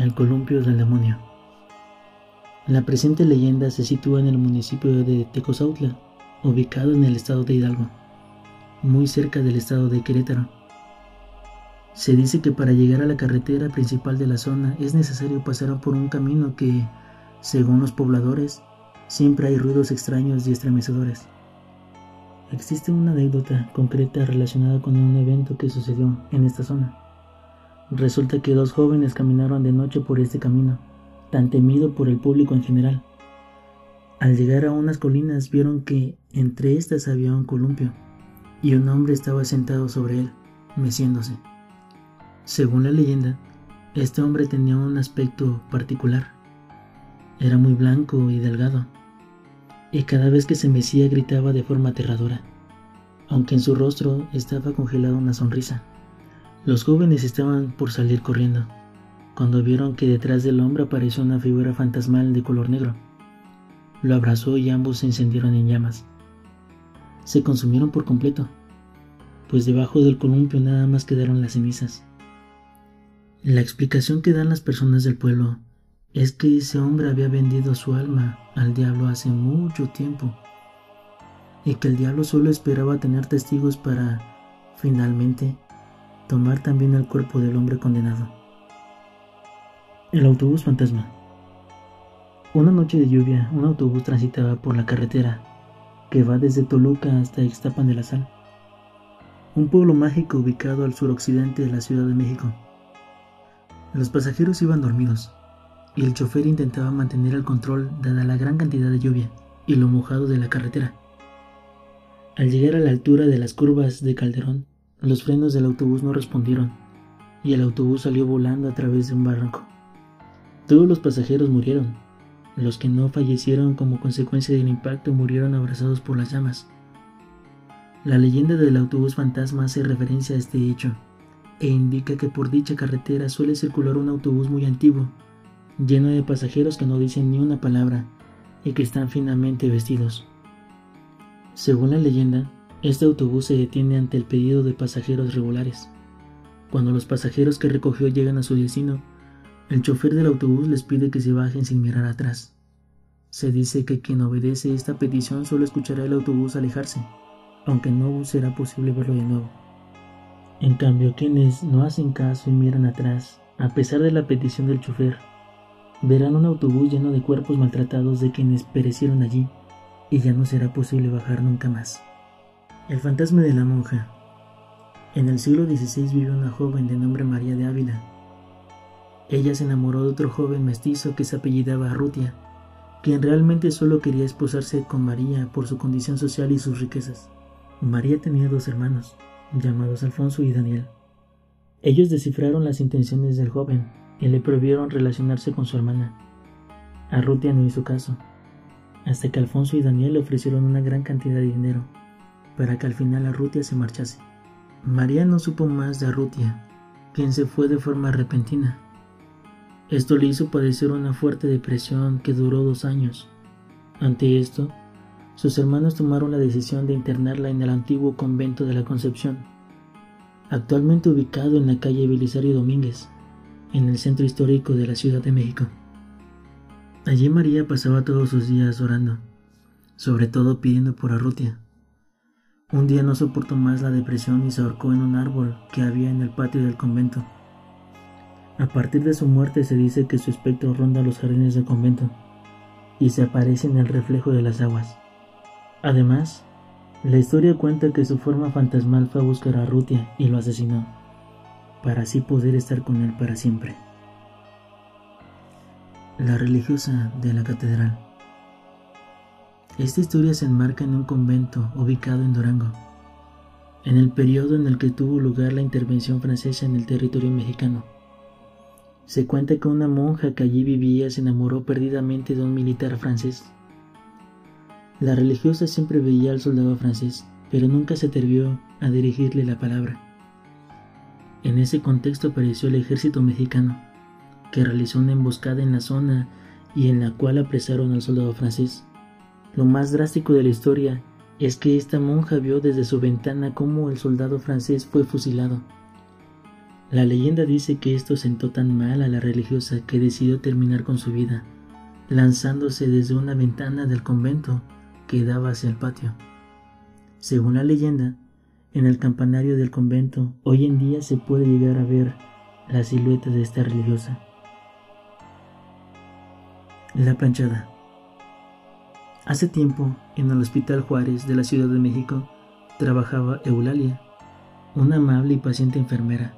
El columpio del demonio. La presente leyenda se sitúa en el municipio de Tecozautla, ubicado en el estado de Hidalgo, muy cerca del estado de Querétaro. Se dice que para llegar a la carretera principal de la zona es necesario pasar por un camino que, según los pobladores, siempre hay ruidos extraños y estremecedores. Existe una anécdota concreta relacionada con un evento que sucedió en esta zona. Resulta que dos jóvenes caminaron de noche por este camino, tan temido por el público en general. Al llegar a unas colinas vieron que entre estas había un columpio y un hombre estaba sentado sobre él, meciéndose. Según la leyenda, este hombre tenía un aspecto particular. Era muy blanco y delgado, y cada vez que se mecía gritaba de forma aterradora, aunque en su rostro estaba congelada una sonrisa. Los jóvenes estaban por salir corriendo, cuando vieron que detrás del hombre apareció una figura fantasmal de color negro. Lo abrazó y ambos se encendieron en llamas. Se consumieron por completo, pues debajo del columpio nada más quedaron las cenizas. La explicación que dan las personas del pueblo es que ese hombre había vendido su alma al diablo hace mucho tiempo y que el diablo solo esperaba tener testigos para, finalmente, tomar también el cuerpo del hombre condenado. El autobús fantasma. Una noche de lluvia, un autobús transitaba por la carretera que va desde Toluca hasta Ixtapan de la Sal, un pueblo mágico ubicado al suroccidente de la Ciudad de México. Los pasajeros iban dormidos y el chofer intentaba mantener el control dada la gran cantidad de lluvia y lo mojado de la carretera. Al llegar a la altura de las curvas de Calderón, los frenos del autobús no respondieron y el autobús salió volando a través de un barranco. Todos los pasajeros murieron. Los que no fallecieron como consecuencia del impacto murieron abrazados por las llamas. La leyenda del autobús fantasma hace referencia a este hecho e indica que por dicha carretera suele circular un autobús muy antiguo, lleno de pasajeros que no dicen ni una palabra y que están finamente vestidos. Según la leyenda, este autobús se detiene ante el pedido de pasajeros regulares. Cuando los pasajeros que recogió llegan a su destino, el chofer del autobús les pide que se bajen sin mirar atrás. Se dice que quien obedece esta petición solo escuchará el autobús alejarse, aunque no será posible verlo de nuevo. En cambio, quienes no hacen caso y miran atrás, a pesar de la petición del chofer, verán un autobús lleno de cuerpos maltratados de quienes perecieron allí y ya no será posible bajar nunca más. El fantasma de la monja. En el siglo XVI vivió una joven de nombre María de Ávila. Ella se enamoró de otro joven mestizo que se apellidaba Arrutia, quien realmente solo quería esposarse con María por su condición social y sus riquezas. María tenía dos hermanos, llamados Alfonso y Daniel. Ellos descifraron las intenciones del joven y le prohibieron relacionarse con su hermana. Arrutia no hizo caso, hasta que Alfonso y Daniel le ofrecieron una gran cantidad de dinero para que al final Arrutia se marchase. María no supo más de Arrutia, quien se fue de forma repentina. Esto le hizo padecer una fuerte depresión que duró dos años. Ante esto, sus hermanos tomaron la decisión de internarla en el antiguo convento de la Concepción, actualmente ubicado en la calle Belisario Domínguez, en el centro histórico de la Ciudad de México. Allí María pasaba todos sus días orando, sobre todo pidiendo por Arrutia. Un día no soportó más la depresión y se ahorcó en un árbol que había en el patio del convento. A partir de su muerte se dice que su espectro ronda los jardines del convento y se aparece en el reflejo de las aguas. Además, la historia cuenta que su forma fantasmal fue a buscar a Rutia y lo asesinó, para así poder estar con él para siempre. La religiosa de la catedral. Esta historia se enmarca en un convento ubicado en Durango, en el periodo en el que tuvo lugar la intervención francesa en el territorio mexicano. Se cuenta que una monja que allí vivía se enamoró perdidamente de un militar francés. La religiosa siempre veía al soldado francés, pero nunca se atrevió a dirigirle la palabra. En ese contexto apareció el ejército mexicano, que realizó una emboscada en la zona y en la cual apresaron al soldado francés. Lo más drástico de la historia es que esta monja vio desde su ventana cómo el soldado francés fue fusilado. La leyenda dice que esto sentó tan mal a la religiosa que decidió terminar con su vida, lanzándose desde una ventana del convento que daba hacia el patio. Según la leyenda, en el campanario del convento hoy en día se puede llegar a ver la silueta de esta religiosa. La planchada. Hace tiempo, en el Hospital Juárez de la Ciudad de México, trabajaba Eulalia, una amable y paciente enfermera.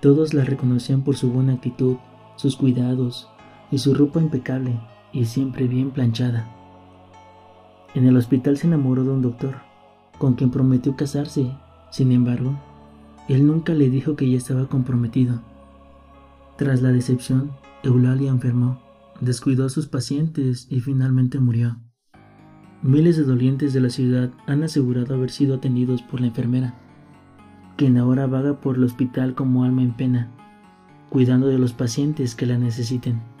Todos la reconocían por su buena actitud, sus cuidados y su ropa impecable y siempre bien planchada. En el hospital se enamoró de un doctor, con quien prometió casarse. Sin embargo, él nunca le dijo que ya estaba comprometido. Tras la decepción, Eulalia enfermó descuidó a sus pacientes y finalmente murió. Miles de dolientes de la ciudad han asegurado haber sido atendidos por la enfermera, quien ahora vaga por el hospital como alma en pena, cuidando de los pacientes que la necesiten.